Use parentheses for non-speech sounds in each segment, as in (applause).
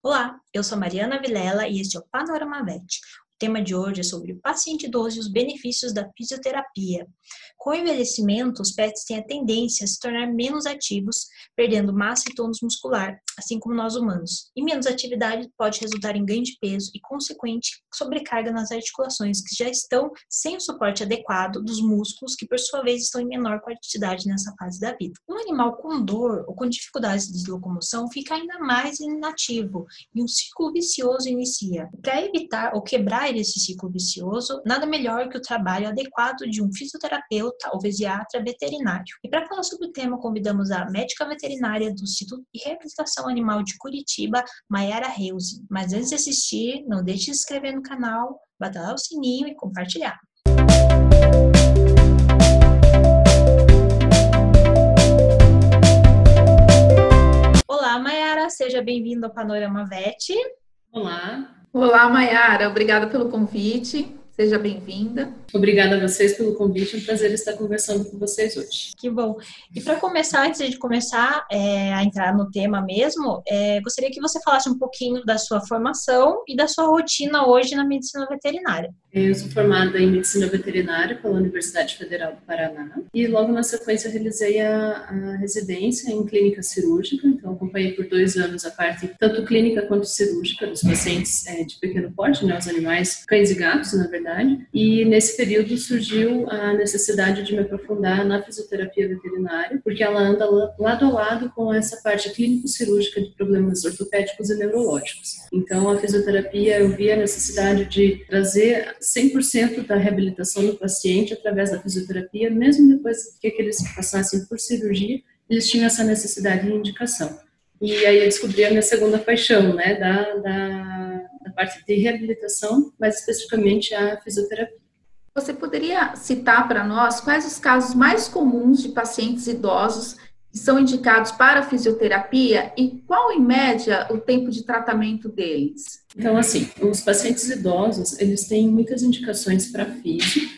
Olá, eu sou Mariana Vilela e este é o Panorama Vet, tema de hoje é sobre o paciente idoso e os benefícios da fisioterapia. Com o envelhecimento, os pets têm a tendência a se tornar menos ativos, perdendo massa e tônus muscular, assim como nós humanos. E menos atividade pode resultar em ganho de peso e consequente sobrecarga nas articulações que já estão sem o suporte adequado dos músculos, que por sua vez estão em menor quantidade nessa fase da vida. Um animal com dor ou com dificuldades de locomoção fica ainda mais inativo e um ciclo vicioso inicia. Para evitar ou quebrar sair desse ciclo vicioso, nada melhor que o trabalho adequado de um fisioterapeuta ou pediatra veterinário. E para falar sobre o tema, convidamos a médica veterinária do Instituto de Reabilitação Animal de Curitiba, Mayara Reuse. Mas antes de assistir, não deixe de se inscrever no canal, bater o sininho e compartilhar. Olá, Mayara, seja bem-vinda ao Panorama Vet. Olá, Olá, Mayara, obrigada pelo convite. Seja bem-vinda. Obrigada a vocês pelo convite, é um prazer estar conversando com vocês hoje. Que bom. E para começar, antes de começar é, a entrar no tema mesmo, é, gostaria que você falasse um pouquinho da sua formação e da sua rotina hoje na medicina veterinária. Eu sou formada em medicina veterinária pela Universidade Federal do Paraná e logo na sequência realizei a, a residência em clínica cirúrgica, então acompanhei por dois anos a parte tanto clínica quanto cirúrgica dos pacientes é, de pequeno porte, né, os animais, cães e gatos, na verdade. E nesse período surgiu a necessidade de me aprofundar na fisioterapia veterinária, porque ela anda lado a lado com essa parte clínico-cirúrgica de problemas ortopédicos e neurológicos. Então, a fisioterapia, eu vi a necessidade de trazer 100% da reabilitação do paciente através da fisioterapia, mesmo depois que eles passassem por cirurgia, eles tinham essa necessidade de indicação. E aí eu descobri a minha segunda paixão, né, da, da, da parte de reabilitação, mais especificamente a fisioterapia. Você poderia citar para nós quais os casos mais comuns de pacientes idosos são indicados para fisioterapia e qual, em média, o tempo de tratamento deles? Então, assim, os pacientes idosos, eles têm muitas indicações para fisio,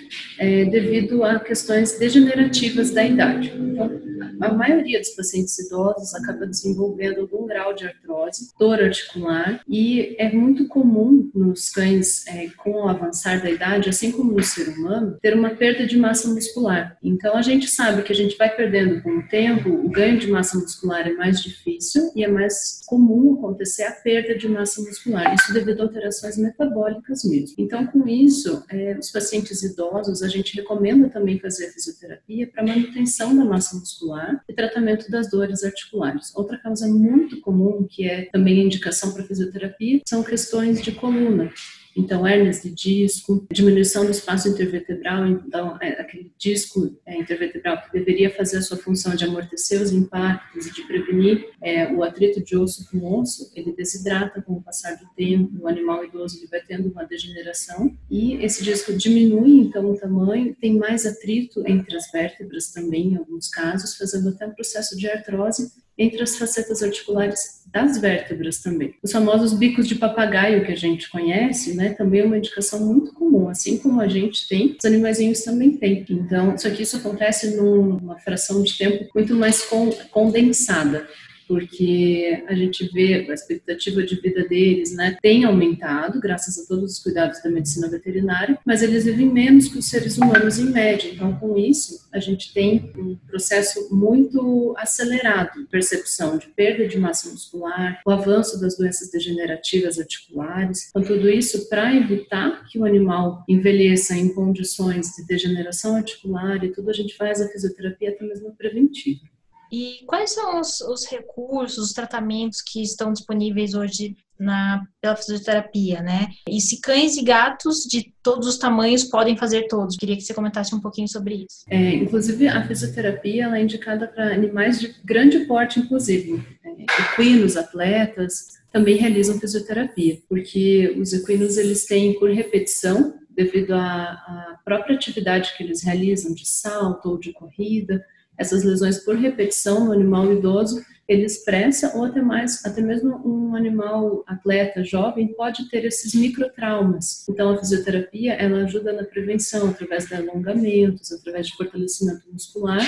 é, devido a questões degenerativas da idade. Então, a maioria dos pacientes idosos acaba desenvolvendo algum grau de artrose, dor articular, e é muito comum nos cães é, com o avançar da idade, assim como no ser humano, ter uma perda de massa muscular. Então, a gente sabe que a gente vai perdendo com o tempo, o ganho de massa muscular é mais difícil e é mais comum acontecer a perda de massa muscular. Isso devido a alterações metabólicas mesmo. Então, com isso, é, os pacientes idosos, a gente recomenda também fazer fisioterapia para manutenção da massa muscular e tratamento das dores articulares. Outra causa muito comum, que é também indicação para fisioterapia, são questões de coluna. Então, hernias de disco, diminuição do espaço intervertebral, então, é aquele disco é, intervertebral que deveria fazer a sua função de amortecer os impactos e de prevenir é, o atrito de osso com osso, ele desidrata com o passar do tempo, o animal idoso ele vai tendo uma degeneração. E esse disco diminui, então, o tamanho, tem mais atrito entre as vértebras também, em alguns casos, fazendo até um processo de artrose entre as facetas articulares das vértebras também. Os famosos bicos de papagaio que a gente conhece, né, também é uma indicação muito comum, assim como a gente tem, os animaizinhos também têm. Então, só que isso acontece numa fração de tempo muito mais condensada porque a gente vê a expectativa de vida deles, né, tem aumentado graças a todos os cuidados da medicina veterinária, mas eles vivem menos que os seres humanos em média. Então, com isso, a gente tem um processo muito acelerado percepção de perda de massa muscular, o avanço das doenças degenerativas articulares. Então, tudo isso para evitar que o animal envelheça em condições de degeneração articular e tudo, a gente faz a fisioterapia até mesmo preventiva. E quais são os, os, recursos, os tratamentos que estão disponíveis hoje na, pela fisioterapia, né? E se cães e gatos de todos os tamanhos podem fazer todos? Queria que você comentasse um pouquinho sobre isso. É, inclusive, a fisioterapia ela é indicada para animais de grande porte, inclusive. É, equinos, atletas, também realizam fisioterapia, porque os equinos eles têm por repetição, devido à própria atividade que eles realizam de salto ou de corrida, essas lesões por repetição no animal idoso, ele expressa, ou até mais, até mesmo um animal atleta jovem pode ter esses microtraumas. Então, a fisioterapia, ela ajuda na prevenção através de alongamentos, através de fortalecimento muscular,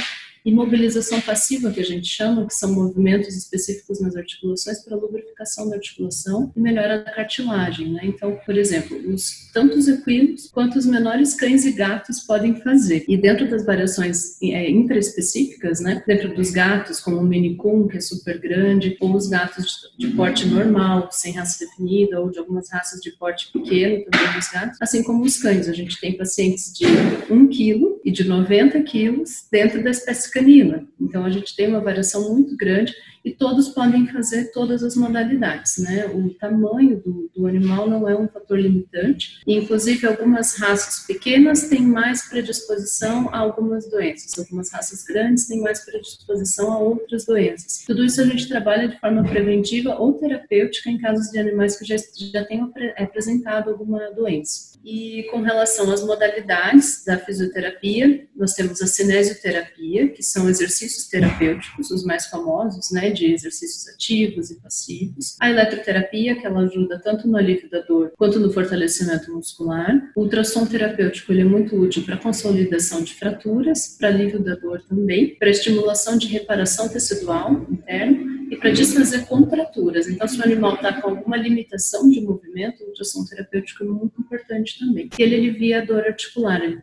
Imobilização passiva, que a gente chama, que são movimentos específicos nas articulações para lubrificação da articulação e melhora da cartilagem, né? Então, por exemplo, os tantos equinos quanto os menores cães e gatos podem fazer. E dentro das variações é, intraespecíficas, né? Dentro dos gatos, como o Mini Coon, que é super grande, ou os gatos de, de porte normal, sem raça definida, ou de algumas raças de porte pequeno também dos gatos, assim como os cães. A gente tem pacientes de 1 quilo e de 90 quilos dentro da espécie canina. Então, a gente tem uma variação muito grande e todos podem fazer todas as modalidades, né? O tamanho do, do animal não é um fator limitante, inclusive algumas raças pequenas têm mais predisposição a algumas doenças, algumas raças grandes têm mais predisposição a outras doenças. Tudo isso a gente trabalha de forma preventiva ou terapêutica em casos de animais que já, já tenham apresentado alguma doença. E com relação às modalidades da fisioterapia, nós temos a cinesioterapia, que são exercícios terapêuticos, os mais famosos, né, de exercícios ativos e passivos. A eletroterapia, que ela ajuda tanto no alívio da dor quanto no fortalecimento muscular. O ultrassom terapêutico ele é muito útil para consolidação de fraturas, para alívio da dor também, para estimulação de reparação tecidual interna e para desfazer contraturas. Então, se o animal está com alguma limitação de movimento, o ultrassom terapêutico é muito importante também. Ele alivia a dor articular, ele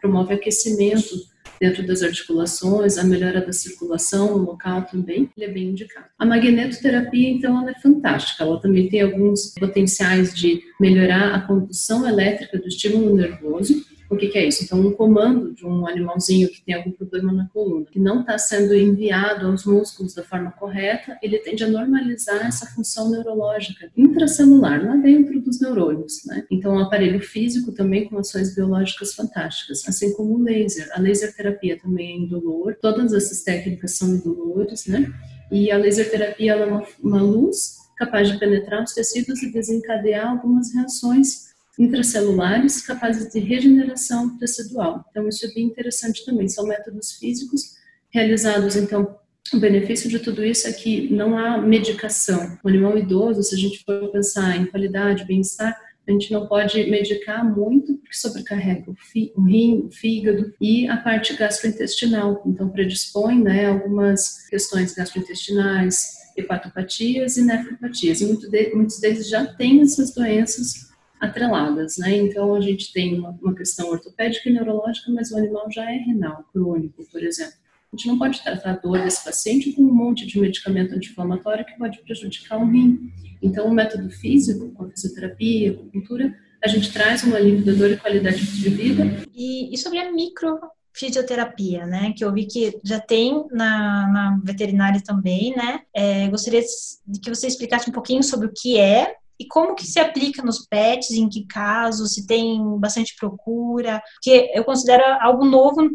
promove aquecimento dentro das articulações, a melhora da circulação no local também, ele é bem indicado. A magnetoterapia, então, ela é fantástica, ela também tem alguns potenciais de melhorar a condução elétrica do estímulo nervoso, o que, que, é isso? Então, um comando de um animalzinho que tem algum problema na coluna, que não está sendo enviado aos músculos da forma correta, ele tende a normalizar essa função neurológica intracelular, lá dentro dos neurônios. Né? Então, o aparelho físico também com ações biológicas fantásticas, assim como o laser. A laser terapia também é indolor, todas essas técnicas são indolores, né? E a laser terapia é uma, uma luz capaz de penetrar os tecidos e desencadear algumas reações intracelulares capazes de regeneração tecidual. Então, isso é bem interessante também. São métodos físicos realizados, então, o benefício de tudo isso é que não há medicação. O animal idoso, se a gente for pensar em qualidade, bem-estar, a gente não pode medicar muito, porque sobrecarrega o, o rim, o fígado e a parte gastrointestinal. Então, predispõe né, algumas questões gastrointestinais, hepatopatias e nefropatias. E muitos deles já têm essas doenças atreladas, né? Então a gente tem uma, questão ortopédica e neurológica, mas o animal já é renal, crônico, por exemplo. A gente não pode tratar a dor desse paciente com um monte de medicamento anti-inflamatório que pode prejudicar o rim. Então, o método físico, com a fisioterapia, com a cultura, a gente traz um alívio da dor e qualidade de vida. E, e sobre a micro fisioterapia, né? Que eu vi que já tem na, na veterinária também, né? É, gostaria de que você explicasse um pouquinho sobre o que é e como que se aplica nos pets, em que casos, se tem bastante procura, porque eu considero algo novo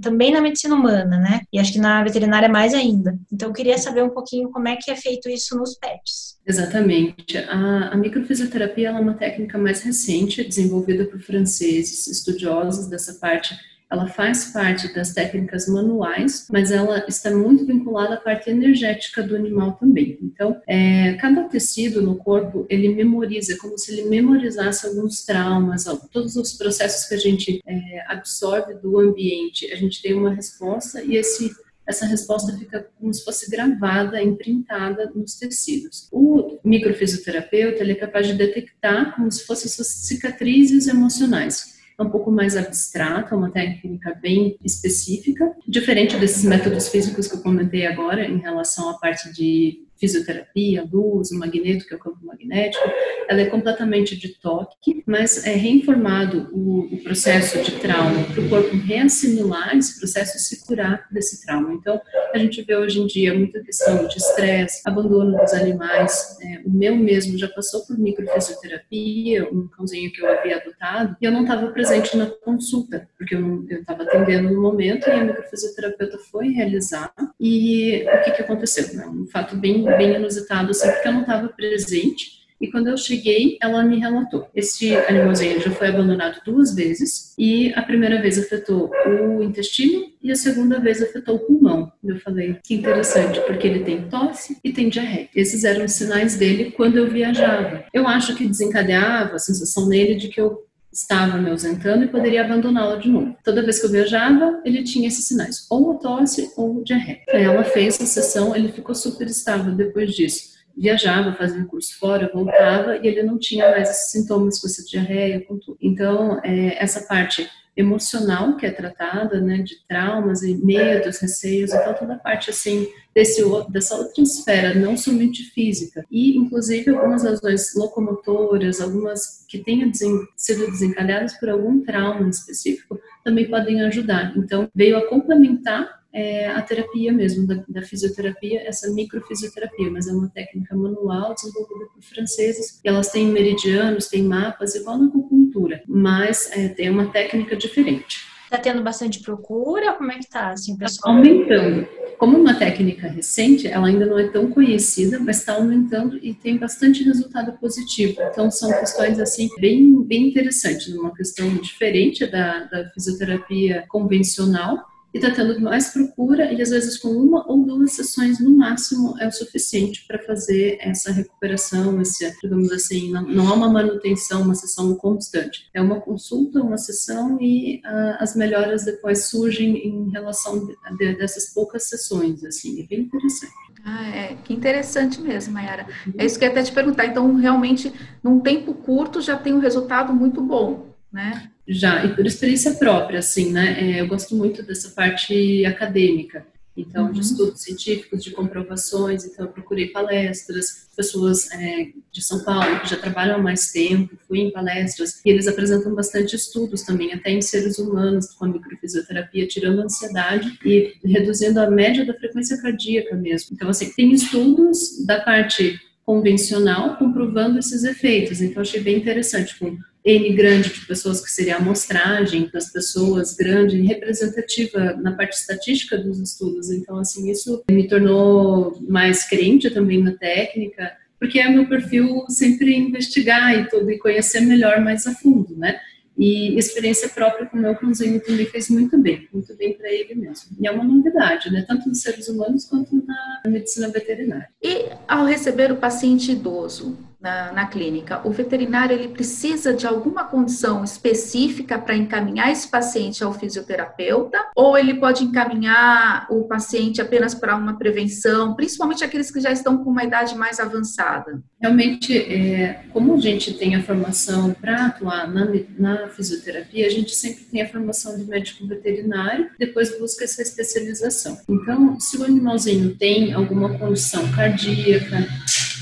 também na medicina humana, né? E acho que na veterinária mais ainda. Então eu queria saber um pouquinho como é que é feito isso nos pets. Exatamente. A, a microfisioterapia é uma técnica mais recente, desenvolvida por franceses, estudiosos dessa parte ela faz parte das técnicas manuais, mas ela está muito vinculada à parte energética do animal também. Então, é, cada tecido no corpo, ele memoriza, como se ele memorizasse alguns traumas, todos os processos que a gente é, absorve do ambiente, a gente tem uma resposta e esse essa resposta fica como se fosse gravada, imprintada nos tecidos. O microfisioterapeuta ele é capaz de detectar como se fossem cicatrizes emocionais um pouco mais abstrata, uma técnica bem específica, diferente desses métodos físicos que eu comentei agora em relação à parte de fisioterapia, luz, o magneto, que é o campo magnético, ela é completamente de toque, mas é reinformado o, o processo de trauma para o corpo reassimilar esse processo e se curar desse trauma. Então, a gente vê hoje em dia muita questão de estresse, abandono dos animais. É, o meu mesmo já passou por microfisioterapia, um cãozinho que eu havia adotado, e eu não estava presente na consulta, porque eu estava atendendo no momento e a microfisioterapeuta foi realizar. E o que, que aconteceu? É um fato bem bem inusitado, assim, porque eu não estava presente. E quando eu cheguei, ela me relatou. Esse animalzinho já foi abandonado duas vezes e a primeira vez afetou o intestino e a segunda vez afetou o pulmão. Eu falei, que interessante, porque ele tem tosse e tem diarreia. Esses eram os sinais dele quando eu viajava. Eu acho que desencadeava a sensação nele de que eu estava me ausentando e poderia abandoná-la de novo. Toda vez que eu viajava, ele tinha esses sinais, ou a tosse ou diarreia. Ela fez a sessão, ele ficou super estável depois disso. Viajava, fazia curso fora, voltava e ele não tinha mais esses sintomas com essa diarreia, com tudo. Então, é, essa parte emocional que é tratada, né, de traumas e medos, receios, então toda a parte assim desse dessa outra esfera, não somente física, e inclusive algumas lesões locomotoras, algumas que tenham desen, sido desencadeadas por algum trauma específico, também podem ajudar. Então veio a complementar é a terapia mesmo, da, da, fisioterapia, essa microfisioterapia, mas é uma técnica manual desenvolvida por franceses, elas têm meridianos, têm mapas, igual na acupuntura, mas é, tem uma técnica diferente. Está tendo bastante procura? Como é que está, assim, pessoal? Aumentando. Como uma técnica recente, ela ainda não é tão conhecida, mas está aumentando e tem bastante resultado positivo. Então, são questões, assim, bem, bem interessantes, uma questão diferente da, da fisioterapia convencional, e está tendo mais procura e às vezes com uma ou duas sessões no máximo é o suficiente para fazer essa recuperação, esse, digamos assim, não, há uma manutenção, uma sessão constante. É uma consulta, uma sessão e uh, as melhoras depois surgem em relação de, de, dessas poucas sessões, assim, é bem interessante. Ah, é, que interessante mesmo, Mayara. É isso que eu ia até te perguntar. Então, realmente, num tempo curto já tem um resultado muito bom, né? Já, e por experiência própria, assim, né? É, eu gosto muito dessa parte acadêmica. Então, uhum. de estudos científicos, de comprovações, então eu procurei palestras, pessoas é, de São Paulo que já trabalham há mais tempo, fui em palestras, e eles apresentam bastante estudos também, até em seres humanos, com a microfisioterapia, tirando a ansiedade e reduzindo a média da frequência cardíaca mesmo. Então, assim, tem estudos da parte convencional comprovando esses efeitos, então achei bem interessante, com N grande de pessoas, que seria a amostragem das pessoas, grande, representativa na parte estatística dos estudos. Então, assim, isso me tornou mais crente também na técnica, porque é meu perfil sempre investigar e tudo, e conhecer melhor, mais a fundo, né? E experiência própria com o meu cãozinho também fez muito bem, muito bem para ele mesmo. E é uma novidade, né? Tanto nos seres humanos quanto na medicina veterinária. E ao receber o paciente idoso, na, na, clínica. O veterinário ele precisa de alguma condição específica para encaminhar esse paciente ao fisioterapeuta, ou ele pode encaminhar o paciente apenas para uma prevenção, principalmente aqueles que já estão com uma idade mais avançada? Realmente, é, como a gente tem a formação para atuar na, na fisioterapia, a gente sempre tem a formação de médico veterinário, depois busca essa especialização. Então, se o animalzinho tem alguma condição cardíaca,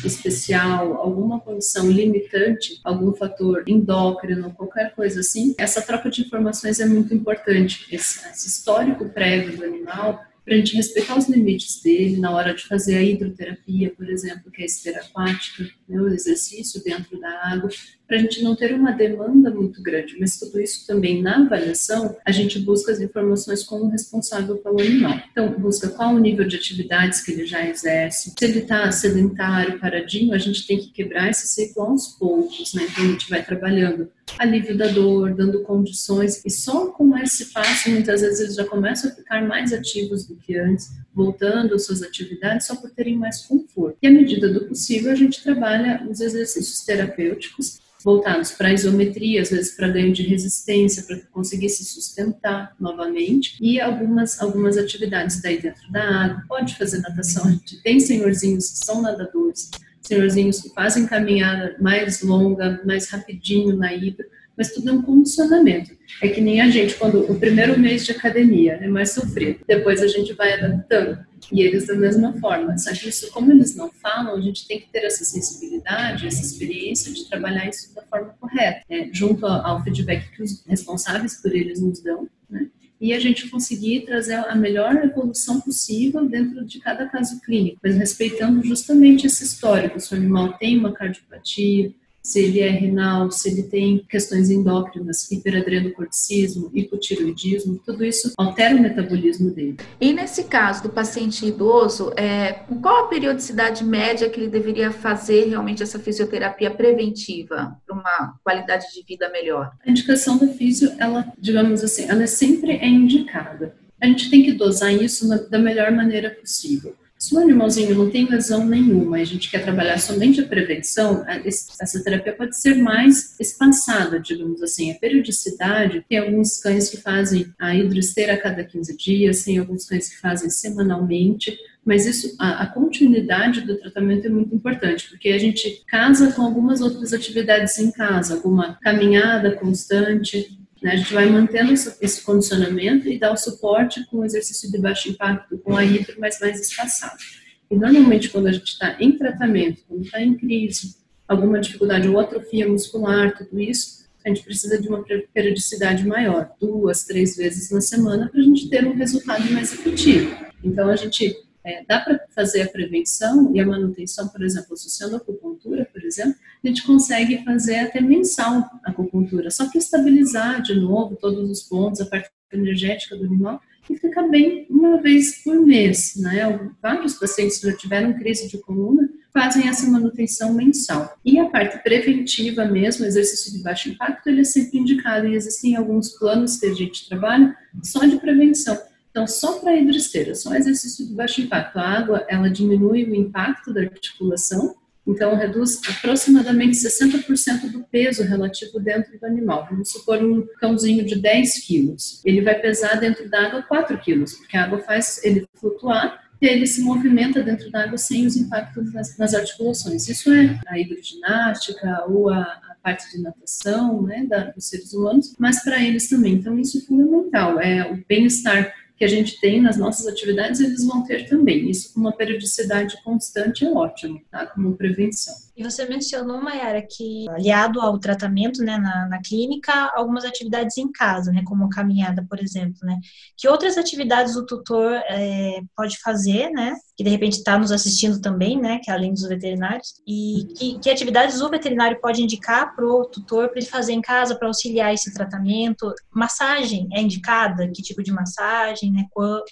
especial, alguma condição limitante, algum fator endócrino, qualquer coisa assim, essa troca de informações é muito importante. Esse, esse histórico prévio do animal para a gente respeitar os limites dele na hora de fazer a hidroterapia, por exemplo, que é a esteira aquática, né, o exercício dentro da água, para a gente não ter uma demanda muito grande, mas tudo isso também na avaliação, a gente busca as informações com o responsável pelo animal. Então, busca qual o nível de atividades que ele já exerce, se ele está sedentário, paradinho, a gente tem que quebrar esse ciclo aos poucos, né? Então, a gente vai trabalhando alívio da dor, dando condições, e só com esse passo, muitas vezes eles já começam a ficar mais ativos do que antes, voltando às suas atividades só por terem mais conforto. E à medida do possível, a gente trabalha os exercícios terapêuticos voltados para isometria, às vezes para ganho de resistência, para conseguir se sustentar novamente, e algumas, algumas atividades daí dentro da água. Pode fazer natação, a gente tem senhorzinhos que são nadadores, senhorzinhos que fazem caminhada mais longa, mais rapidinho na hidro, mas tudo é um condicionamento. É que nem a gente, quando o primeiro mês de academia é mais sofrido, depois a gente vai adaptando. E eles da mesma forma. Só que isso, como eles não falam, a gente tem que ter essa sensibilidade, essa experiência de trabalhar isso da forma correta, né? junto ao feedback que os responsáveis por eles nos dão, né? e a gente conseguir trazer a melhor evolução possível dentro de cada caso clínico, mas respeitando justamente esse histórico. Se o animal tem uma cardiopatia, se ele é renal, se ele tem questões endócrinas, hiperadrenocorticismo, hipotiroidismo, tudo isso altera o metabolismo dele. E nesse caso do paciente idoso, é, qual a periodicidade média que ele deveria fazer realmente essa fisioterapia preventiva para uma qualidade de vida melhor? A indicação da fisio, ela, digamos assim, ela sempre é indicada. A gente tem que dosar isso na, da melhor maneira possível. Se o animalzinho não tem lesão nenhuma e a gente quer trabalhar somente a prevenção, essa terapia pode ser mais espaçada, digamos assim. A periodicidade, tem alguns cães que fazem a hidroesteira a cada 15 dias, tem alguns cães que fazem semanalmente, mas isso, a, a, continuidade do tratamento é muito importante, porque a gente casa com algumas outras atividades em casa, alguma caminhada constante, né? A gente vai mantendo esse condicionamento e dá o suporte com o exercício de baixo impacto, com a hidro, mas mais espaçado. E normalmente quando a gente está em tratamento, quando está em crise, alguma dificuldade ou atrofia muscular, tudo isso, a gente precisa de uma periodicidade maior, duas, três vezes na semana, para a gente ter um resultado mais efetivo. Então a gente é, dá para fazer a prevenção e a manutenção, por exemplo, associando a acupuntura, por exemplo, a gente consegue fazer até mensal a acupuntura, só para estabilizar de novo todos os pontos, a parte energética do animal, e ficar bem uma vez por mês. Né? Vários pacientes que já tiveram crise de coluna fazem essa manutenção mensal. E a parte preventiva mesmo, exercício de baixo impacto, ele é sempre indicado e existem alguns planos que a gente trabalha só de prevenção. Então, só para hidroesteira, só exercício de baixo impacto. A água, ela diminui o impacto da articulação, então reduz aproximadamente 60% do peso relativo dentro do animal. Vamos supor um cãozinho de 10 quilos. Ele vai pesar dentro da água 4 quilos, porque a água faz ele flutuar e ele se movimenta dentro da água sem os impactos nas, nas articulações. Isso é a hidroginástica ou a, a parte de natação né, da, dos seres humanos, mas para eles também. Então, isso é fundamental, é o bem-estar que a gente tem nas nossas atividades, eles vão ter também. Isso com uma periodicidade constante é ótimo, tá? Como prevenção. E você mencionou, Mayara, que aliado ao tratamento né, na, na clínica, algumas atividades em casa, né, como caminhada, por exemplo, né? Que outras atividades o tutor é, pode fazer, né? Que de repente está nos assistindo também, né? Que é além dos veterinários. E que, que atividades o veterinário pode indicar para o tutor para ele fazer em casa para auxiliar esse tratamento? Massagem é indicada? Que tipo de massagem, né?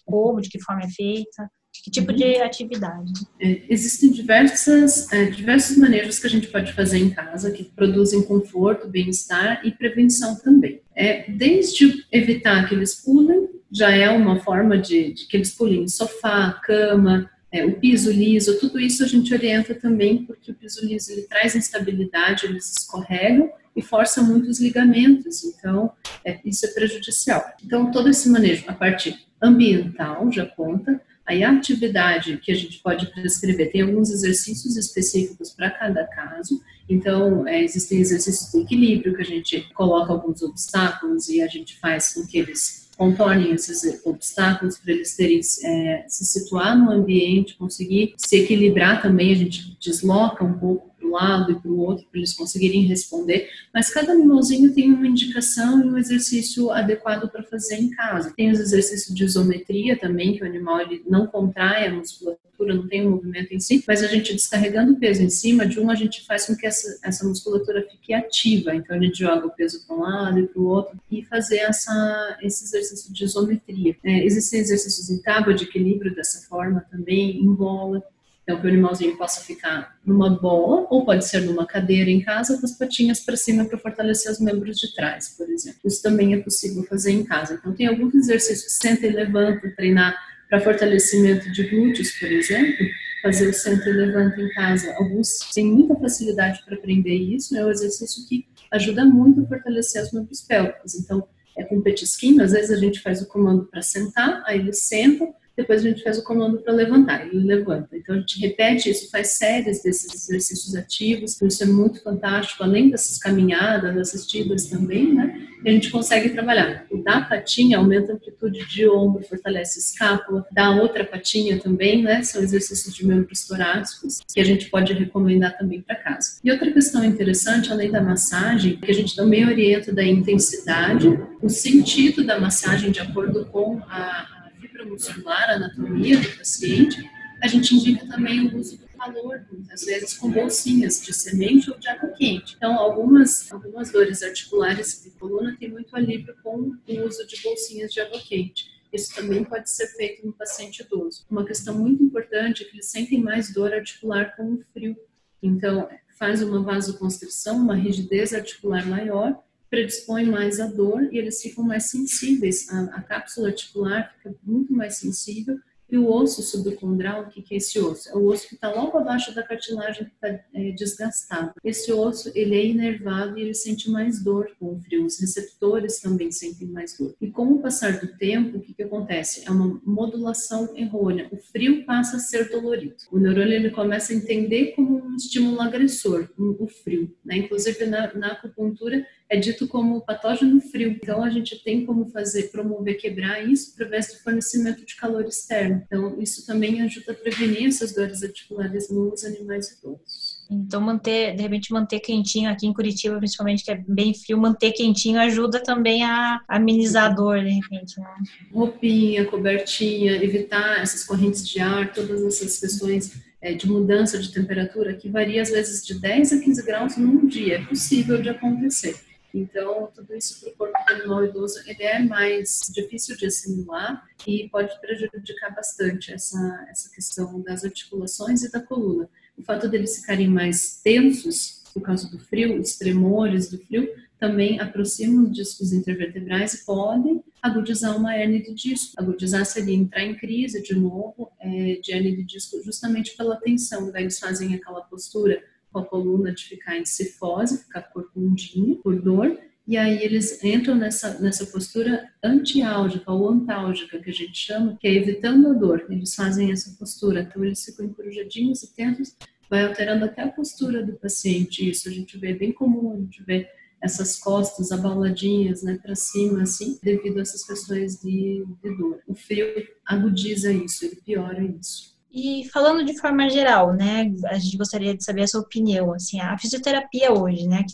Como, de que forma é feita? Que tipo de atividade? É, existem diversas, é, diversos manejos que a gente pode fazer em casa que produzem conforto, bem-estar e prevenção também. É, desde evitar que eles pulem, já é uma forma de, de que eles pulem sofá, cama, é, o piso liso, tudo isso a gente orienta também porque o piso liso ele traz instabilidade, eles escorregam e força muito os ligamentos, então é, isso é prejudicial. Então todo esse manejo, a parte ambiental já conta, Aí a atividade que a gente pode prescrever tem alguns exercícios específicos para cada caso. Então, é, existem exercícios de equilíbrio que a gente coloca alguns obstáculos e a gente faz com que eles contornem esses obstáculos para eles terem é, se situar no ambiente, conseguir se equilibrar também. A gente desloca um pouco para um lado e para o outro para eles conseguirem responder. Mas cada animalzinho tem uma indicação e um exercício adequado para fazer em casa. Tem os exercícios de isometria também, que o animal ele não contrai a musculatura, não tem o um movimento em si, mas a gente descarregando o peso em cima de um, a gente faz com que essa, essa musculatura fique ativa. Então a gente joga o peso para um lado e para o outro e fazer essa, esse exercício de isometria. É, existem exercícios em tábua de equilíbrio dessa forma também, em bola. Então, que o animalzinho possa ficar numa bola, ou pode ser numa cadeira em casa, com as patinhas para cima para fortalecer os membros de trás, por exemplo. Isso também é possível fazer em casa. Então, tem alguns exercícios, senta e levanta, treinar para fortalecimento de glúteos, por exemplo, fazer o senta e levanta em casa. Alguns têm muita facilidade para aprender isso, é um exercício que ajuda muito a fortalecer os membros pélvicos. Então, é com petisquinho, às vezes a gente faz o comando para sentar, aí ele senta, depois a gente faz o comando para levantar, ele levanta. Então a gente repete isso, faz séries desses exercícios ativos, isso é muito fantástico, além dessas caminhadas, assistidas também, né? E a gente consegue trabalhar. O da patinha aumenta a amplitude de ombro, fortalece a escápula, da outra patinha também, né? São exercícios de membros torácicos que a gente pode recomendar também para casa. E outra questão interessante, além da massagem, que a gente também orienta da intensidade, o sentido da massagem de acordo com a muscular, a anatomia do paciente, a gente indica também o uso do calor, muitas vezes com bolsinhas de semente ou de água quente. Então, algumas, algumas dores articulares de coluna têm muito alívio com o uso de bolsinhas de água quente. Isso também pode ser feito no paciente idoso. Uma questão muito importante é que eles sentem mais dor articular com o frio. Então, faz uma vasoconstrição, uma rigidez articular maior predispõe mais à dor e eles ficam mais sensíveis. A, a cápsula articular fica muito mais sensível E o osso subcondral, o que, que é esse osso? É o osso que está logo abaixo da cartilagem que está é, desgastado. Esse osso, ele é inervado e ele sente mais dor com o frio. Os receptores também sentem mais dor. E com o passar do tempo, o que, que acontece? É uma modulação errônea. O frio passa a ser dolorido. O neurônio, ele começa a entender como estímulo agressor, o frio. Né? Inclusive, na, na acupuntura, é dito como patógeno frio. Então, a gente tem como fazer, promover, quebrar isso através do fornecimento de calor externo. Então, isso também ajuda a prevenir essas dores articulares nos animais idosos. Então, manter, de repente, manter quentinho aqui em Curitiba, principalmente que é bem frio, manter quentinho ajuda também a amenizar a dor, de repente. Né? Roupinha, cobertinha, evitar essas correntes de ar, todas essas questões é, de mudança de temperatura que varia às vezes de 10 a 15 graus num dia. É possível de acontecer. Então, tudo isso para o corpo do animal idoso ele é mais difícil de assimilar e pode prejudicar bastante essa, essa questão das articulações e da coluna. O fato deles ficarem mais tensos por causa do frio, os tremores do frio, também aproximam os discos intervertebrais e podem agudizar uma hernia de disco. Agudizar seria entrar em crise de novo é, de hernia de disco justamente pela tensão. Daí eles fazem aquela postura com a coluna de ficar em cifose, ficar corcundinho por dor, e aí eles entram nessa, nessa postura antiálgica ou antálgica, que a gente chama, que é evitando a dor. Eles fazem essa postura, então eles ficam encorujadinhos e tentos, vai alterando até a postura do paciente. Isso a gente vê bem comum, a gente vê essas costas abaladinhas, né, para cima, assim, devido a essas questões de, de dor. O frio agudiza isso, ele piora isso. E falando de forma geral, né, a gente gostaria de saber a sua opinião, assim, a fisioterapia hoje, né,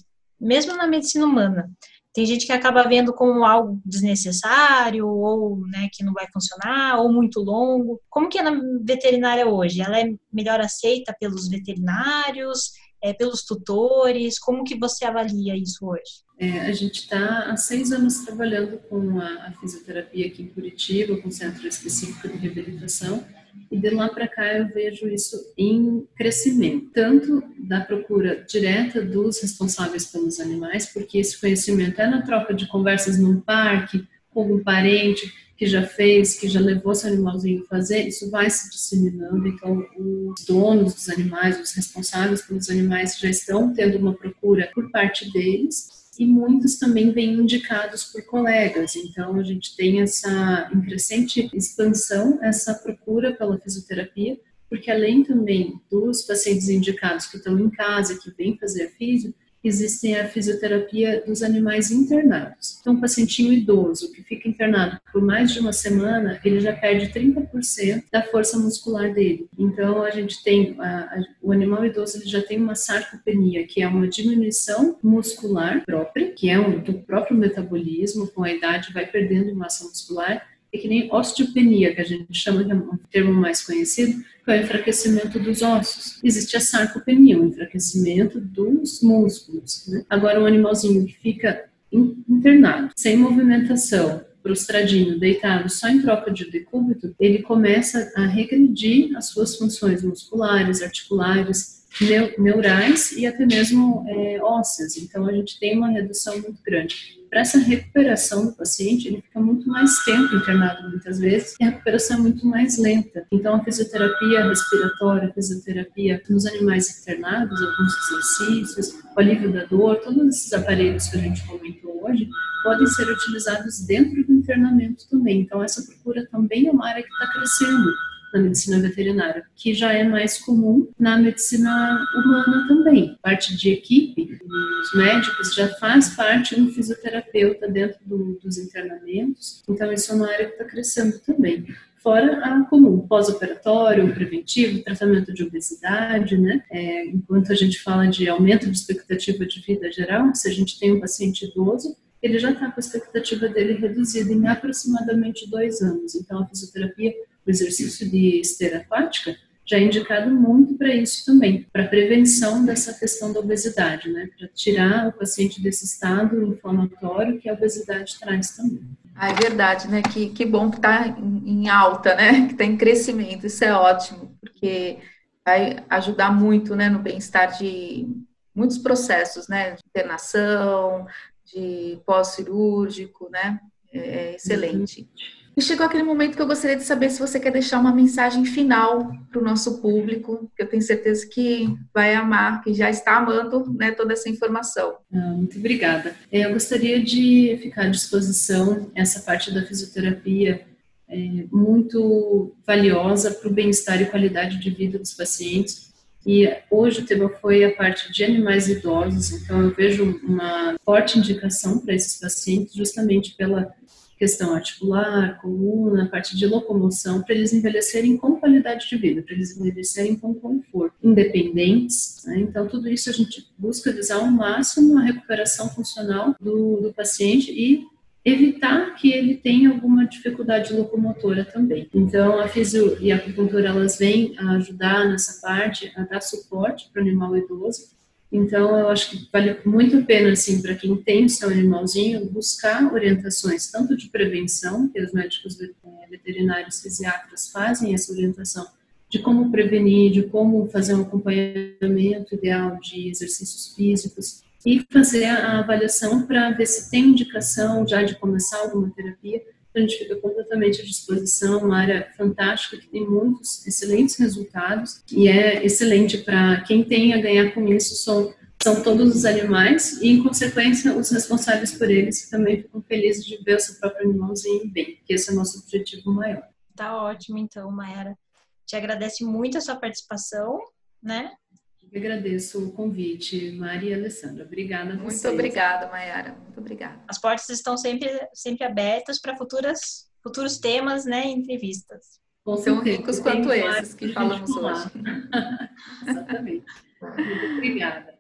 mesmo na medicina humana, tem gente que acaba vendo como algo desnecessário ou, né, que não vai funcionar ou muito longo. Como que é na veterinária hoje? Ela é melhor aceita pelos veterinários, é, pelos tutores? Como que você avalia isso hoje? É, a gente está há seis anos trabalhando com a, a fisioterapia aqui em Curitiba, com o Centro Específico de Reabilitação, e de lá para cá eu vejo isso em crescimento, tanto da procura direta dos responsáveis pelos animais, porque esse conhecimento é na troca de conversas num parque, algum parente que já fez, que já levou seu animalzinho fazer, isso vai se disseminando. Então, os donos dos animais, os responsáveis pelos animais já estão tendo uma procura por parte deles e muitos também vêm indicados por colegas. Então, a gente tem essa crescente expansão, essa procura pela fisioterapia, porque além também dos pacientes indicados que estão em casa, que vêm fazer a fisio, existem a fisioterapia dos animais internados. Então, um pacientinho idoso que fica internado por mais de uma semana, ele já perde 30% da força muscular dele. Então, a gente tem, a, a, o animal idoso ele já tem uma sarcopenia, que é uma diminuição muscular própria, que é um, do próprio metabolismo, com a idade vai perdendo massa muscular, é que nem osteopenia, que a gente chama de um termo mais conhecido, que é o enfraquecimento dos ossos. Existe a sarcopenia, o enfraquecimento dos músculos. Né? Agora, um animalzinho que fica internado, sem movimentação, prostradinho, deitado, só em troca de decúbito, ele começa a regredir as suas funções musculares, articulares, neurais e até mesmo é, ósseas. Então, a gente tem uma redução muito grande. Para essa recuperação do paciente, ele fica muito mais tempo internado muitas vezes e a recuperação é muito mais lenta. Então, a fisioterapia respiratória, a fisioterapia nos animais internados, alguns exercícios, o alívio da dor, todos esses aparelhos que a gente comentou hoje, podem ser utilizados dentro do internamento também. Então, essa procura também é uma área que está crescendo na medicina veterinária, que já é mais comum na medicina humana também. Parte de equipe, os médicos já faz parte um fisioterapeuta dentro do, dos internamentos, então isso é uma área que está crescendo também fora a comum, pós-operatório, preventivo, tratamento de obesidade, né? É, enquanto a gente fala de aumento de expectativa de vida geral, se a gente tem um paciente idoso, ele já está com a expectativa dele reduzida em aproximadamente dois anos. Então, a fisioterapia o exercício de esteira aquática já é indicado muito para isso também, para prevenção dessa questão da obesidade, né? Para tirar o paciente desse estado inflamatório que a obesidade traz também. Ah, é verdade, né? Que, que bom que está em alta, né? (laughs) Que está em crescimento. Isso é ótimo, porque vai ajudar muito, né? No bem-estar de muitos processos, né? De internação, de pós-cirúrgico, né? É, é excelente. Uhum. E chegou aquele momento que eu gostaria de saber se você quer deixar uma mensagem final para o nosso público, que eu tenho certeza que vai amar, que já está amando né, toda essa informação. Ah, muito obrigada. É, eu gostaria de ficar à disposição, essa parte da fisioterapia é muito valiosa para o bem-estar e qualidade de vida dos pacientes. E hoje o tema foi a parte de animais idosos, então eu vejo uma forte indicação para esses pacientes, justamente pela questão articular, coluna, parte de locomoção, para eles envelhecerem com qualidade de vida, para eles envelhecerem com conforto, independentes. Né? Então, tudo isso a gente busca visar ao máximo a recuperação funcional do, do paciente e evitar que ele tenha alguma dificuldade locomotora também. Então, a fisio e a acupuntura, elas vêm a ajudar nessa parte, a dar suporte para o animal idoso, então, eu acho que vale muito a pena, assim, para quem tem o seu animalzinho, buscar orientações, tanto de prevenção, que os médicos eh, veterinários fisiatras fazem essa orientação, de como prevenir, de como fazer um acompanhamento ideal de exercícios físicos, e fazer a avaliação para ver se tem indicação já de começar alguma terapia. A gente fica completamente à disposição, uma área fantástica que tem muitos excelentes resultados e é excelente para quem tem a ganhar com isso são, são todos os animais e, em consequência, os responsáveis por eles que também ficam felizes de ver o seu próprio animalzinho bem, que esse é o nosso objetivo maior. Tá ótimo, então, Mayara. Te agradece muito a sua participação, né? Eu agradeço o convite, Maria e Alessandra. Obrigada a vocês. Muito obrigada, Mayara. Muito obrigada. As portas estão sempre, sempre abertas para futuras futuros temas, né, entrevistas. Com Tão ricos quanto esses que falamos hoje. (laughs) Exatamente. Muito (laughs) obrigada.